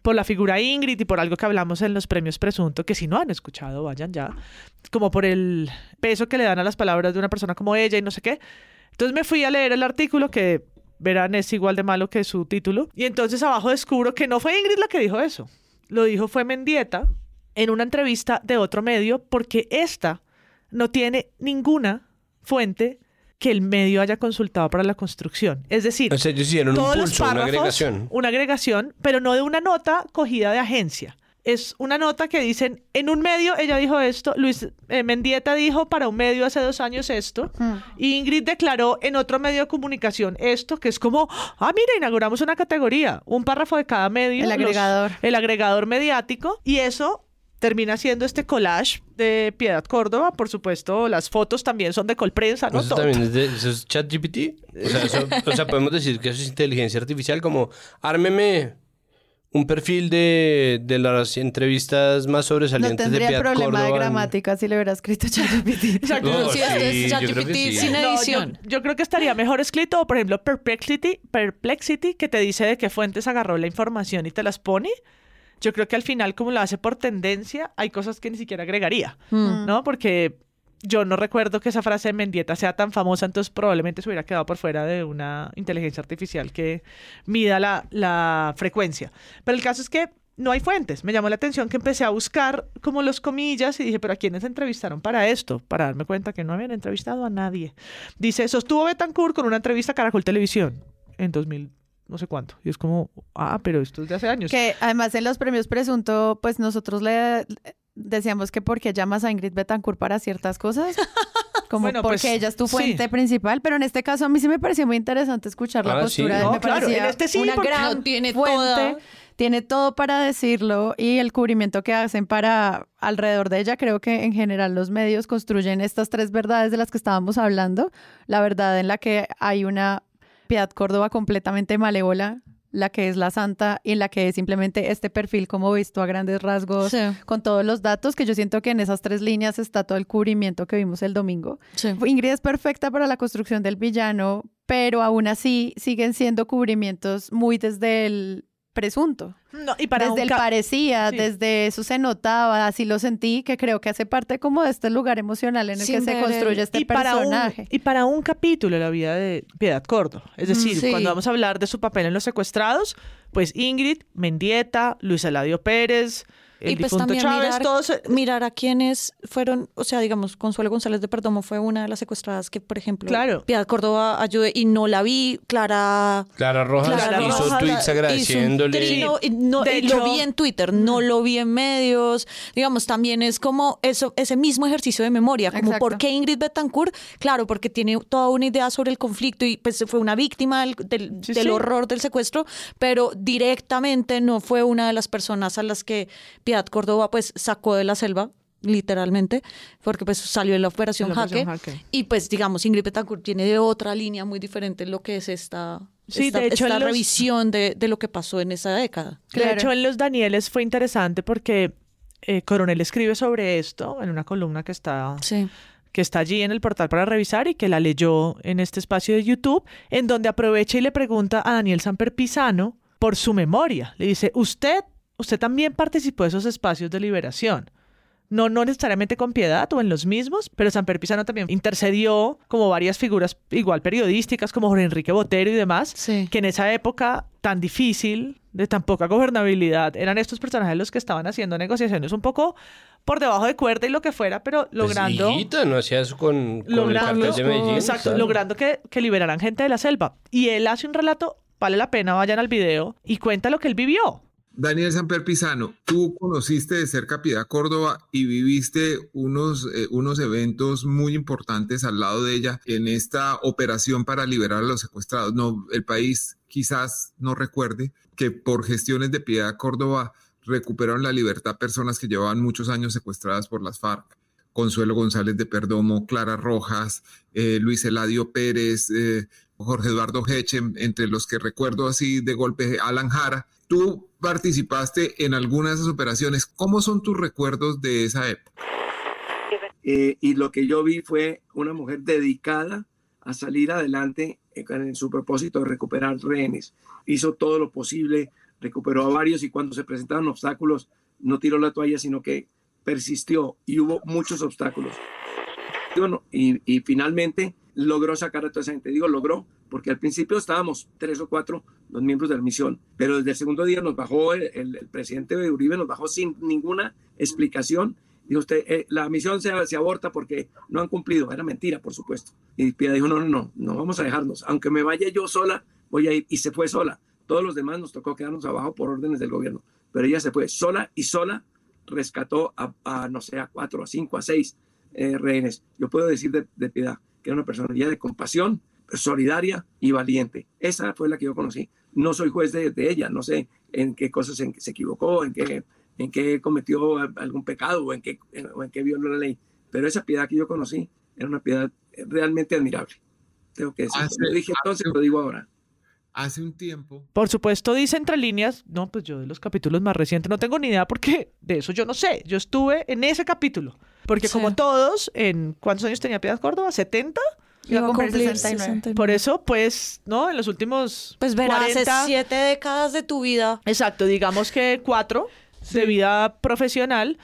por la figura Ingrid y por algo que hablamos en los premios Presunto, que si no han escuchado, vayan ya, como por el peso que le dan a las palabras de una persona como ella y no sé qué. Entonces me fui a leer el artículo que verán es igual de malo que su título y entonces abajo descubro que no fue Ingrid la que dijo eso. Lo dijo fue Mendieta en una entrevista de otro medio porque esta no tiene ninguna fuente que el medio haya consultado para la construcción. Es decir, O sea, ellos hicieron un todos los pulso, una párrafos, agregación. Una agregación, pero no de una nota cogida de agencia. Es una nota que dicen, en un medio ella dijo esto, Luis eh, Mendieta dijo para un medio hace dos años esto, y Ingrid declaró en otro medio de comunicación esto, que es como, ah, mira, inauguramos una categoría, un párrafo de cada medio. El los- agregador. el agregador mediático, y eso termina siendo este collage de Piedad Córdoba. Por supuesto, las fotos también son de Colprensa, ¿no? Eso también es de eso es ChatGPT. O sea, eso- o sea, podemos decir que eso es inteligencia artificial, como ármeme un perfil de, de las entrevistas más No sobresalientes de tendría Piedad problema de Córdoba en- gramática si le hubiera escrito [LAUGHS] ChatGPT. No, Sí, sí, ChatGPT sí. sin No, yo, edición. yo creo que estaría mejor escrito, por ejemplo, Perplexity, Perplexity, que te dice de qué fuentes agarró la información y te las pone. Yo creo que al final, como lo hace por tendencia, hay cosas que ni siquiera agregaría, Mm. ¿no? Porque yo no recuerdo que esa frase de Mendieta sea tan famosa, entonces probablemente se hubiera quedado por fuera de una inteligencia artificial que mida la, la frecuencia. Pero el caso es que no hay fuentes. Me llamó la atención que empecé a buscar como los comillas y dije, pero ¿a quiénes entrevistaron para esto? Para darme cuenta que no habían entrevistado a nadie. Dice, sostuvo Betancourt con una entrevista a Caracol Televisión en 2000, no sé cuánto. Y es como, ah, pero esto es de hace años. Que además en los premios presunto, pues nosotros le decíamos que porque llamas a Ingrid Betancourt para ciertas cosas, [LAUGHS] como Bueno, porque pues, ella es tu sí. fuente principal, pero en este caso a mí sí me pareció muy interesante escuchar la Ah, sí. postura. No, me claro, parecía en este sí, una porque gran no tiene fuente. toda- Tiene todo para decirlo y el cubrimiento que hacen para alrededor de ella. Creo que en general los medios construyen estas tres verdades de las que estábamos hablando. La verdad en la que hay una Piedad Córdoba completamente malévola, la que es la santa y la que es simplemente este perfil como visto a grandes rasgos Sí. con todos los datos, que yo siento que en esas tres líneas está todo el cubrimiento que vimos el domingo. Sí. Ingrid es perfecta para la construcción del villano, pero aún así siguen siendo cubrimientos muy desde el presunto. No, y para desde el parecía, Sí. desde eso se notaba, así lo sentí, que creo que hace parte como de este lugar emocional en el Sin que se el- construye este y un, personaje. y para un capítulo de la vida de Piedad Córdoba. Es decir, sí. cuando vamos a hablar de su papel en Los Secuestrados, pues Ingrid, Mendieta, Luis Eladio Pérez, el y pues difunto también Chávez, mirar, todos... eh, mirar a quienes fueron, o sea, digamos, Consuelo González de Perdomo fue una de las secuestradas que, por ejemplo, Claro. Piedad Córdoba ayudé y no la vi, Clara... Clara Rojas Clara hizo Rojas tweets hizo agradeciéndole. trino, y no- De y hecho- lo vi en Twitter, no lo vi en medios. Digamos, también es como eso, ese mismo ejercicio de memoria, como Exacto. por qué Ingrid Betancourt, claro, porque tiene toda una idea sobre el conflicto y pues fue una víctima del, del- Sí, del sí. horror del secuestro, pero directamente no fue una de las personas a las que Piedad Córdoba pues sacó de la selva literalmente, porque pues salió en la operación, En la operación Jaque, Jaque. y pues digamos Ingrid Betancourt tiene de otra línea muy diferente en lo que es esta, Sí, esta, de hecho, esta los- revisión de, de lo que pasó en esa década. De hecho, en Los Danieles fue interesante porque eh, Coronel escribe sobre esto en una columna que está, que está allí en el portal para revisar y que la leyó en este espacio de YouTube, en donde aprovecha y le pregunta a Daniel Samper Pisano por su memoria. Le dice, usted, usted también participó de esos espacios de liberación. No, no necesariamente con piedad o en los mismos, pero Samper Pisano también intercedió como varias figuras igual periodísticas como Jorge Enrique Botero y demás, que en esa época tan difícil, de tan poca gobernabilidad, eran estos personajes los que estaban haciendo negociaciones un poco por debajo de cuerda y lo que fuera, pero logrando... Pues no hacía eso con, con el logrando, cartel de Medellín. exacto, logrando que, que liberaran gente de la selva. Y él hace un relato, vale la pena, vayan al video, y cuenta lo que él vivió. Daniel Samper Pisano, tú conociste de cerca Piedad Córdoba y viviste unos, eh, unos eventos muy importantes al lado de ella en esta operación para liberar a los secuestrados. No, el país quizás no recuerde que por gestiones de Piedad Córdoba recuperaron la libertad personas que llevaban muchos años secuestradas por las FARC. Consuelo González de Perdomo, Clara Rojas, eh, Luis Eladio Pérez, eh, Jorge Eduardo Heche, entre los que recuerdo así de golpe, Alan Jara. Tú participaste en alguna de esas operaciones. ¿Cómo son tus recuerdos de esa época? Eh, y lo que yo vi fue una mujer dedicada a salir adelante en su propósito de recuperar rehenes. Hizo todo lo posible, recuperó a varios y cuando se presentaron obstáculos no tiró la toalla, sino que persistió y hubo muchos obstáculos. Y, bueno, y, y finalmente logró sacar a toda esa gente. Digo logró porque al principio estábamos tres o cuatro los miembros de la misión, pero desde el segundo día nos bajó el, el, el presidente de Uribe, nos bajó sin ninguna explicación. Dijo usted, eh, la misión se, se, aborta porque no han cumplido. Era mentira, por supuesto. Y Piedad dijo, no, no, no, no vamos a dejarnos. Aunque me vaya yo sola, voy a ir. Y se fue sola. Todos los demás nos tocó quedarnos abajo por órdenes del gobierno. Pero ella se fue sola y sola rescató a, a no sé, a cuatro, a cinco, a seis eh, rehenes. Yo puedo decir de, de Piedad que era una persona llena de compasión, solidaria y valiente. Esa fue la que yo conocí. No soy juez de, de ella, no sé en qué cosas en, se equivocó, en qué, en qué cometió algún pecado o en qué, en, o en qué violó la ley. Pero esa piedad que yo conocí era una piedad realmente admirable. Tengo que decir. Hace- lo dije entonces, lo digo ahora. Hace un tiempo. Por supuesto, dice entre líneas, no, pues yo de los capítulos más recientes no tengo ni idea porque de eso yo no sé. Yo estuve en ese capítulo. Porque como todos, en ¿cuántos años tenía Piedad Córdoba? ¿70? Iba a cumplir 69. Por eso, pues, ¿no? En los últimos Pues verás, 40, hace siete décadas de tu vida. Exacto, digamos que cuatro de vida profesional,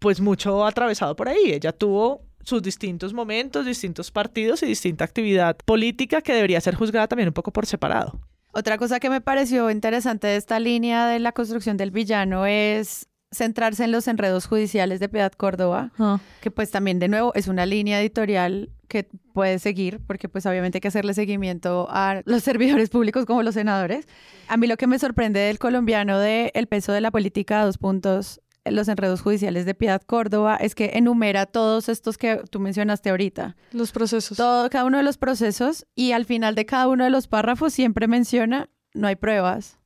pues mucho atravesado por ahí. Ella tuvo sus distintos momentos, distintos partidos y distinta actividad política que debería ser juzgada también un poco por separado. Otra cosa que me pareció interesante de esta línea de la construcción del villano es centrarse en los enredos judiciales de Piedad Córdoba, que pues también de nuevo es una línea editorial que puede seguir, porque pues obviamente hay que hacerle seguimiento a los [LAUGHS] servidores públicos como los senadores. A mí lo que me sorprende del colombiano de el peso de la política, dos puntos, los enredos judiciales de Piedad Córdoba, es que enumera todos estos que tú mencionaste ahorita. Los procesos. Todo, cada uno de los procesos y al final de cada uno de los párrafos siempre menciona no hay pruebas.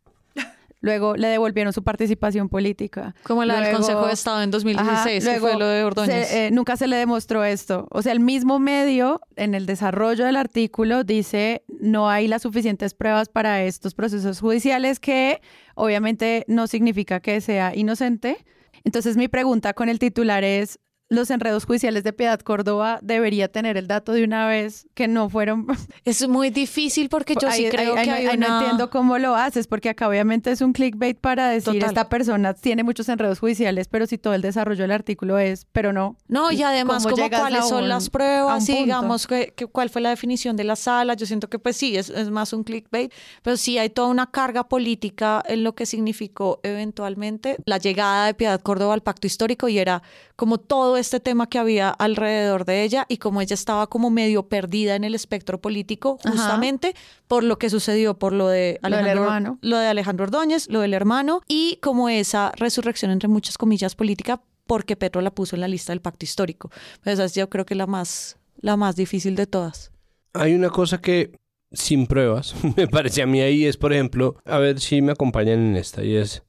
Luego le devolvieron su participación política. Como la del Luego- Consejo de Estado en 2016, que fue lo de Ordóñez. se- eh, nunca se le demostró esto. O sea, el mismo medio en el desarrollo del artículo dice no hay las suficientes pruebas para estos procesos judiciales que obviamente no significa que sea inocente. Entonces mi pregunta con el titular es, ¿los enredos judiciales de Piedad Córdoba debería tener el dato de una vez que no fueron... [LAUGHS] Es muy difícil porque yo sí Ahí- creo ahí- que ahí hay no una- entiendo cómo lo haces, porque acá obviamente es un clickbait para decir Total. esta persona tiene muchos enredos judiciales, pero si todo el desarrollo del artículo es, pero no. No, y además ¿Cómo como cuáles a son un- las pruebas, un y digamos que, que cuál fue la definición de la sala. Yo siento que pues sí, es, es más un clickbait, pero sí hay toda una carga política en lo que significó eventualmente la llegada de Piedad Córdoba al pacto histórico y era como todo este tema que había alrededor de ella y como ella estaba como medio perdida en el espectro político Ajá. justamente por lo que sucedió, por lo de Lo Alejandro, hermano. lo de Alejandro Ordóñez, lo del hermano y como esa resurrección entre muchas comillas política porque Petro la puso en la lista del pacto histórico. Pues esa es yo creo que la más, la más difícil de todas. Hay una cosa que, sin pruebas, [LAUGHS] me parece a mí ahí, es, por ejemplo, a ver si me acompañan en esta, y es,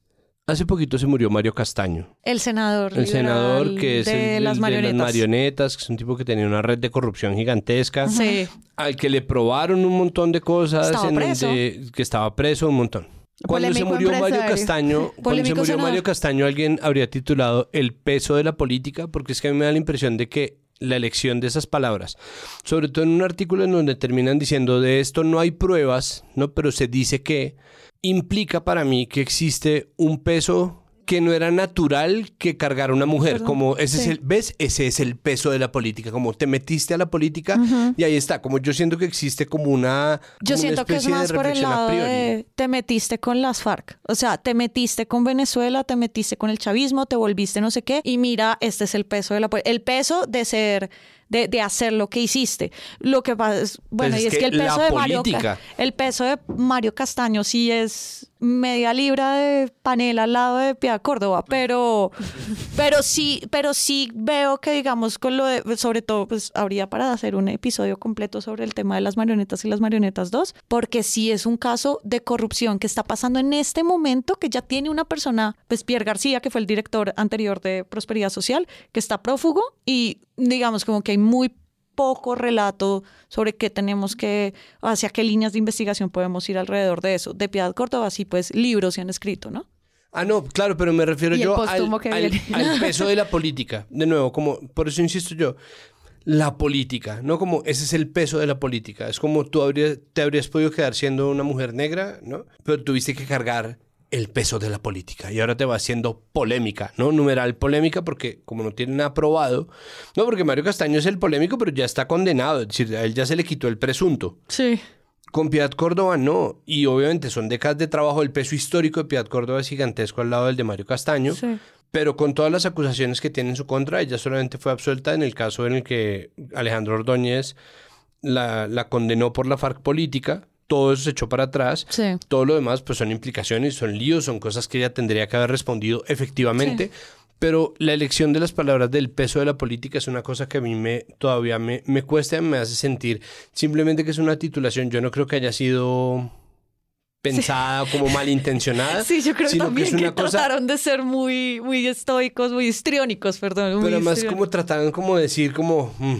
Hace poquito se murió Mario Castaño. El senador. El senador que es de el, las el marionetas. de las marionetas, que es un tipo que tenía una red de corrupción gigantesca. Sí. Al que le probaron un montón de cosas. Estaba en preso. que estaba preso un montón. Cuando se murió Mario. Castaño, cuando se murió senador. Mario Castaño, alguien habría titulado El peso de la política, porque es que a mí me da la impresión de que la elección de esas palabras, sobre todo en un artículo en donde terminan diciendo de esto no hay pruebas, ¿no? Pero se dice que implica para mí que existe un peso que no era natural que cargara una mujer, Perdón. como ese es el, ¿ves? Ese es el peso de la política, como te metiste a la política y ahí está, como yo siento que existe como una Yo como una siento que es más por el lado de te metiste con las FARC. O sea, te metiste con Venezuela, te metiste con el chavismo, te volviste no sé qué. Y mira, este es el peso de la pol- El peso de ser, de, de hacer lo que hiciste. Lo que pasa es, bueno, Pues es y es que, que el peso de Mario política. El peso de Mario Castaño sí es media libra de panela al lado de Piedad Córdoba, pero, pero sí, pero sí veo que digamos con lo de, sobre todo, pues habría para hacer un episodio completo sobre el tema de las marionetas y las marionetas 2, porque sí es un caso de corrupción que está pasando en este momento, que ya tiene una persona, pues Pierre García, que fue el director anterior de Prosperidad Social, que está prófugo y digamos como que hay muy poco relato sobre qué tenemos que, hacia qué líneas de investigación podemos ir alrededor de eso. De Piedad Córdoba, sí, pues libros se han escrito, ¿no? Ah, no, claro, pero me refiero yo al, al- al [LAUGHS] peso de la política. De nuevo, como, por eso insisto yo, la política, no como ese es el peso de la política. Es como tú habrías, te habrías podido quedar siendo una mujer negra, ¿no? Pero tuviste que cargar el peso de la política y ahora te va haciendo polémica, ¿no? Numeral polémica porque como no tienen nada probado, no, porque Mario Castaño es el polémico, pero ya está condenado, es decir, a él ya se le quitó el presunto. Sí. Con Piedad Córdoba no. Y obviamente son décadas de trabajo. El peso histórico de Piedad Córdoba es gigantesco al lado del de Mario Castaño. Sí. Pero con todas las acusaciones que tiene en su contra, ella solamente fue absuelta en el caso en el que Alejandro Ordóñez la, la condenó por la FARC política. Todo eso se echó para atrás. Sí. Todo lo demás pues son implicaciones, son líos, son cosas que ella tendría que haber respondido efectivamente. Pero la elección de las palabras del peso de la política es una cosa que a mí me todavía me, me cuesta, me hace sentir simplemente que es una titulación. Yo no creo que haya sido pensada como malintencionada. [LAUGHS] Sí, yo creo sino también es que, una cosa trataron de ser muy, muy estoicos, muy histriónicos, perdón. muy pero además como trataron como de decir como "Mm,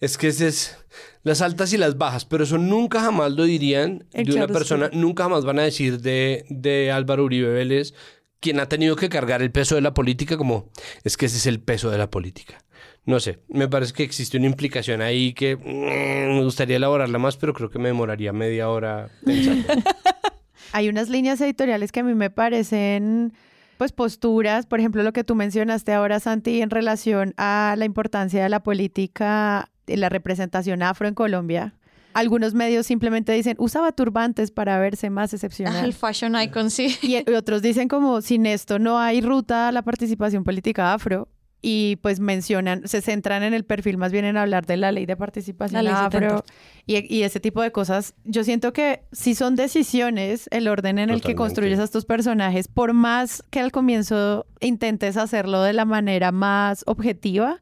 es que ese es las altas y las bajas, pero eso nunca jamás lo dirían de una persona, nunca jamás van a decir de, de Álvaro Uribe Vélez, quien ha tenido que cargar el peso de la política como es que ese es el peso de la política. No sé, me parece que existe una implicación ahí que mm, me gustaría elaborarla más, pero creo que me demoraría media hora pensando. [LAUGHS] Hay unas líneas editoriales que a mí me parecen, pues, posturas, por ejemplo, lo que tú mencionaste ahora, Santi, en relación a la importancia de la política la representación afro en Colombia. Algunos medios simplemente dicen, usaba turbantes para verse más excepcional. El fashion icon, sí. Y y otros dicen como, sin esto no hay ruta a la participación política afro. Y pues mencionan, se centran en el perfil más bien en hablar de la ley de participación ley afro y, y ese tipo de cosas. Yo siento que si son decisiones, el orden en el que construyes a estos personajes, por más que al comienzo intentes hacerlo de la manera más objetiva,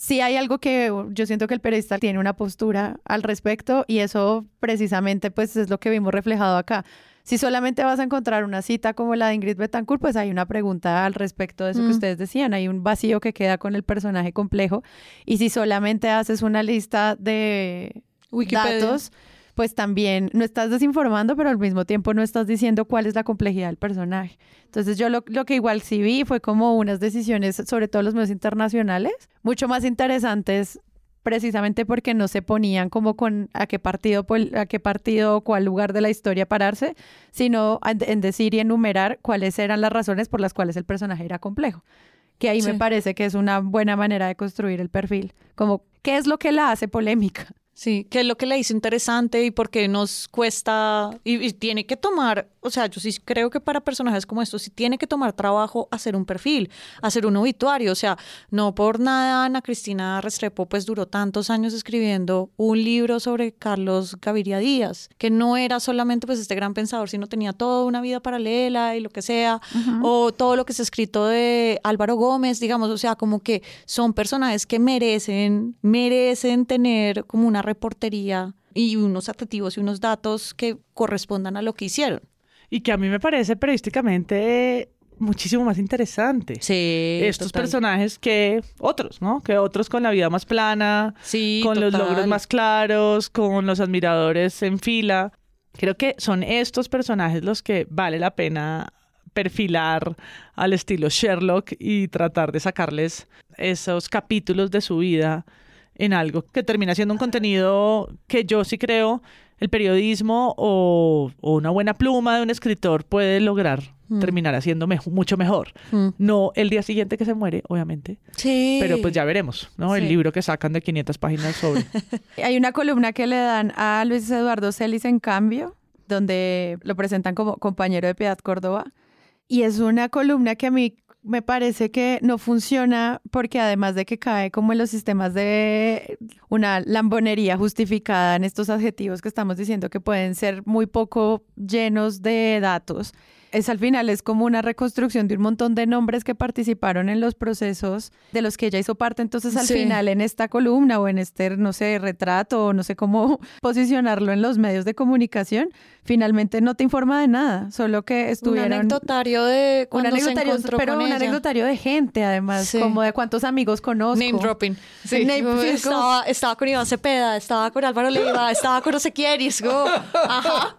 sí hay algo que yo siento que el periodista tiene una postura al respecto y eso precisamente pues es lo que vimos reflejado acá. Si solamente vas a encontrar una cita como la de Ingrid Betancourt, pues hay una pregunta al respecto de eso que Mm. ustedes decían. Hay un vacío que queda con el personaje complejo. Y si solamente haces una lista de Wikipedia. datos, pues también no estás desinformando, pero al mismo tiempo no estás diciendo cuál es la complejidad del personaje. Entonces yo lo, lo que igual sí vi fue como unas decisiones, sobre todo los medios internacionales, mucho más interesantes precisamente porque no se ponían como con a qué partido a qué partido o cuál lugar de la historia pararse, sino en, en decir y enumerar cuáles eran las razones por las cuales el personaje era complejo. Que ahí Sí. me parece que es una buena manera de construir el perfil, como qué es lo que la hace polémica. Sí, que es lo que le hizo interesante y por qué nos cuesta y, y tiene que tomar, o sea, yo sí creo que para personajes como estos sí tiene que tomar trabajo hacer un perfil, hacer un obituario, o sea, no por nada Ana Cristina Restrepo pues duró tantos años escribiendo un libro sobre Carlos Gaviria Díaz, que no era solamente pues este gran pensador, sino tenía toda una vida paralela y lo que sea, o todo lo que se ha escrito de Álvaro Gómez, digamos, o sea, como que son personajes que merecen, merecen tener como una reportería y unos adjetivos y unos datos que correspondan a lo que hicieron. Y que a mí me parece periodísticamente muchísimo más interesante. Sí. Estos total. personajes que otros, ¿no? Que otros con la vida más plana, Sí, con los logros más claros, con los admiradores en fila. Creo que son estos personajes los que vale la pena perfilar al estilo Sherlock y tratar de sacarles esos capítulos de su vida en algo que termina siendo un contenido que yo sí creo el periodismo o, o una buena pluma de un escritor puede lograr Mm. terminar haciendo mucho mejor. Mm. No el día siguiente que se muere, obviamente. Sí. Pero pues ya veremos, ¿no? El libro que sacan de 500 páginas sobre. [LAUGHS] Hay una columna que le dan a Luis Eduardo Celis en cambio, donde lo presentan como compañero de Piedad Córdoba. Y es una columna que a mí me parece que no funciona porque además de que cae como en los sistemas de una lambonería justificada en estos adjetivos que estamos diciendo que pueden ser muy poco llenos de datos, es al final es como una reconstrucción de un montón de nombres que participaron en los procesos de los que ella hizo parte. Entonces al Sí. final en esta columna o en este, no sé, retrato o no sé cómo [LAUGHS] posicionarlo en los medios de comunicación, finalmente no te informa de nada, solo que Un estuvieron... anecdotario de un cuando anecdotario, pero con un ella. anecdotario de gente, además, Sí. como de cuántos amigos conozco. Name dropping. Sí, Name- estaba, estaba con Iván Cepeda, estaba con Álvaro Leiva, estaba con no sé quién, y es como, ajá,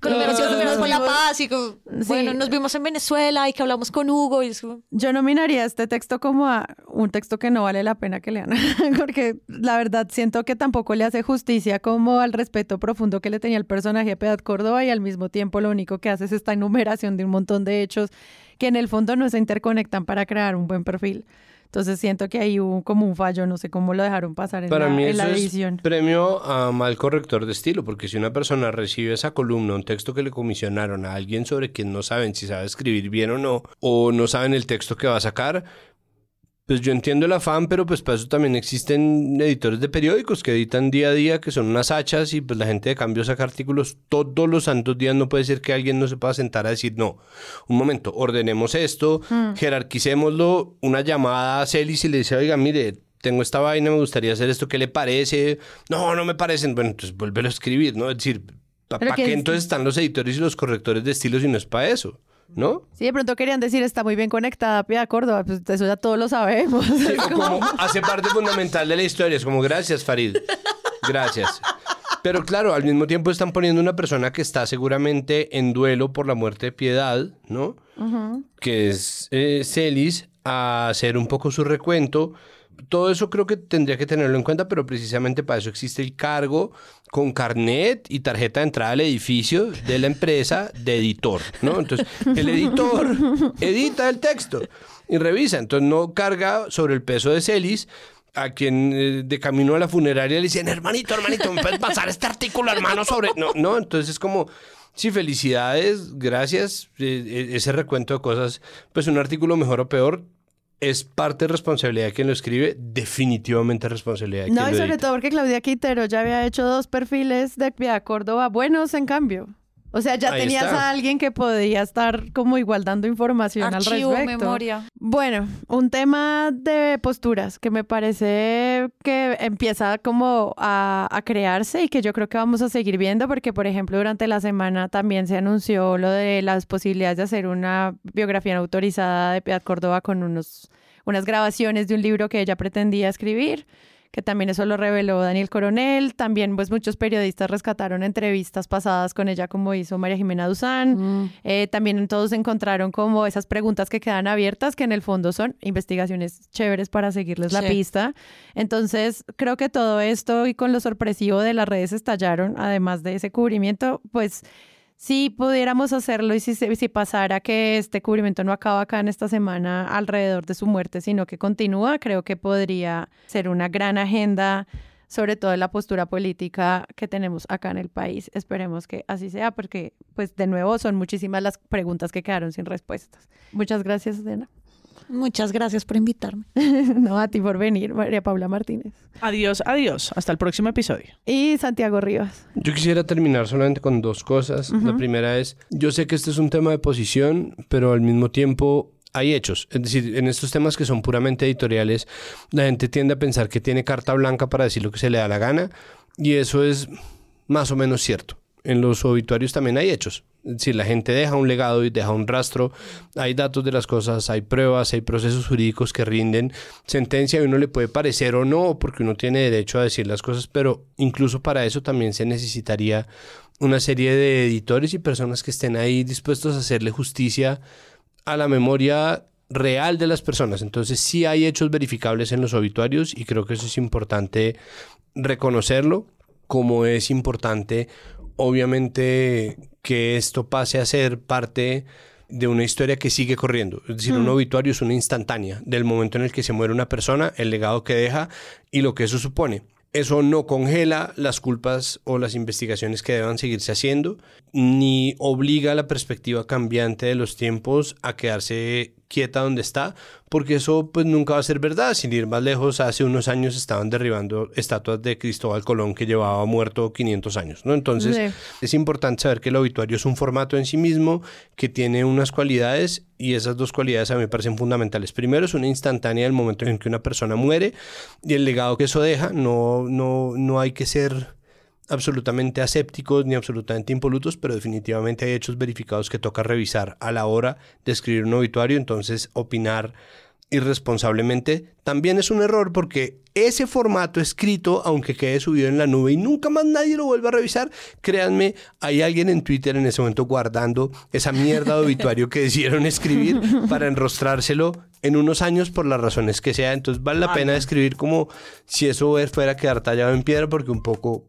con No, la Paz, y como, bueno, nos vimos en Venezuela y que hablamos con Hugo, y es como, Yo nominaría este texto como a un texto que no vale la pena que lean, [LAUGHS] porque la verdad siento que tampoco le hace justicia como al respeto profundo que le tenía el personaje a Piedad Córdoba y al mismo tiempo lo único que hace es esta enumeración de un montón de hechos que en el fondo no se interconectan para crear un buen perfil. Entonces siento que ahí hubo como un fallo, no sé cómo lo dejaron pasar en, Para la, mí en eso la es edición. premio a mal corrector de estilo, porque si una persona recibe esa columna, un texto que le comisionaron a alguien sobre quien no saben si sabe escribir bien o no, o no saben el texto que va a sacar, pues yo entiendo el afán, pero pues para eso también existen editores de periódicos que editan día a día, que son unas hachas y pues la gente de cambio saca artículos todos los santos días. No puede ser que alguien no se pueda sentar a decir, no, un momento, ordenemos esto, Mm. jerarquicémoslo, una llamada a Celis y le dice, oiga, mire, tengo esta vaina, me gustaría hacer esto, ¿qué le parece? No, no me parecen. Bueno, entonces vuélvelo a escribir, ¿no? Es decir, ¿para qué es- entonces están los editores y los correctores de estilo si no es para eso? ¿No? Sí, de pronto querían decir está muy bien conectada Piedad Córdoba, pues eso ya todos lo sabemos. Sí, [LAUGHS] o como hace parte fundamental de la historia. Es como, gracias, Farid. Gracias. Pero claro, al mismo tiempo están poniendo una persona que está seguramente en duelo por la muerte de Piedad, ¿no? Ujú. Que es eh, Celis, a hacer un poco su recuento. Todo eso creo que tendría que tenerlo en cuenta, pero precisamente para eso existe el cargo con carnet y tarjeta de entrada al edificio de la empresa de editor, ¿no? Entonces, el editor edita el texto y revisa. Entonces, no carga sobre el peso de Celis a quien eh, de camino a la funeraria le dicen, hermanito, hermanito, ¿me puedes pasar este artículo, hermano, sobre...? No, no, entonces es como... Sí, felicidades, gracias. eh, eh, ese recuento de cosas, pues un artículo mejor o peor, es parte de responsabilidad de quien lo escribe, definitivamente responsabilidad de quien No, y sobre edita. todo porque Claudia Quintero ya había hecho dos perfiles de Córdoba buenos, en cambio. O sea, ya Ahí tenías está. a alguien que podía estar como igual dando información archivo, al respecto. memoria. Bueno, un tema de posturas que me parece que empieza como a, a crearse y que yo creo que vamos a seguir viendo porque, por ejemplo, durante la semana también se anunció lo de las posibilidades de hacer una biografía no autorizada de Piedad Córdoba con unos, unas grabaciones de un libro que ella pretendía escribir que también eso lo reveló Daniel Coronel. También, pues, muchos periodistas rescataron entrevistas pasadas con ella, como hizo María Jimena Duzán. Eh, también todos encontraron como esas preguntas que quedan abiertas, que en el fondo son investigaciones chéveres para seguirles la pista. Entonces, creo que todo esto y con lo sorpresivo de las redes estallaron, además de ese cubrimiento, pues si pudiéramos hacerlo y si, si pasara que este cubrimiento no acaba acá en esta semana alrededor de su muerte, sino que continúa, creo que podría ser una gran agenda, sobre todo en la postura política que tenemos acá en el país. Esperemos que así sea, porque pues de nuevo son muchísimas las preguntas que quedaron sin respuestas. Muchas gracias, Dena. Muchas gracias por invitarme. [LAUGHS] no, a ti por venir, María Paula Martínez. Adiós, adiós. Hasta el próximo episodio. Y Santiago Rivas. Yo quisiera terminar solamente con dos cosas. La primera es, yo sé que este es un tema de posición, pero al mismo tiempo hay hechos. Es decir, en estos temas que son puramente editoriales, la gente tiende a pensar que tiene carta blanca para decir lo que se le da la gana y eso es más o menos cierto. En los obituarios también hay hechos. Si la gente deja un legado y deja un rastro, hay datos de las cosas, hay pruebas, hay procesos jurídicos que rinden sentencia y uno le puede parecer o no, porque uno tiene derecho a decir las cosas, pero incluso para eso también se necesitaría una serie de editores y personas que estén ahí dispuestos a hacerle justicia a la memoria real de las personas. Entonces sí hay hechos verificables en los obituarios y creo que eso es importante reconocerlo, como es importante obviamente que esto pase a ser parte de una historia que sigue corriendo. Es decir, un Mm. obituario es una instantánea del momento en el que se muere una persona, el legado que deja y lo que eso supone. Eso no congela las culpas o las investigaciones que deban seguirse haciendo, ni obliga a la perspectiva cambiante de los tiempos a quedarse quieta donde está, porque eso pues nunca va a ser verdad. Sin ir más lejos, hace unos años estaban derribando estatuas de Cristóbal Colón que llevaba muerto 500 años, ¿no? Entonces Sí. es importante saber que el obituario es un formato en sí mismo que tiene unas cualidades y esas dos cualidades a mí me parecen fundamentales. Primero es una instantánea del momento en que una persona muere y el legado que eso deja, no, no, no hay que ser absolutamente asépticos ni absolutamente impolutos, pero definitivamente hay hechos verificados que toca revisar a la hora de escribir un obituario, entonces opinar irresponsablemente también es un error porque ese formato escrito, aunque quede subido en la nube y nunca más nadie lo vuelva a revisar, créanme, hay alguien en Twitter en ese momento guardando esa mierda de obituario que decidieron escribir para enrostrárselo en unos años por las razones que sea. Entonces vale la pena escribir como si eso fuera a quedar tallado en piedra porque un poco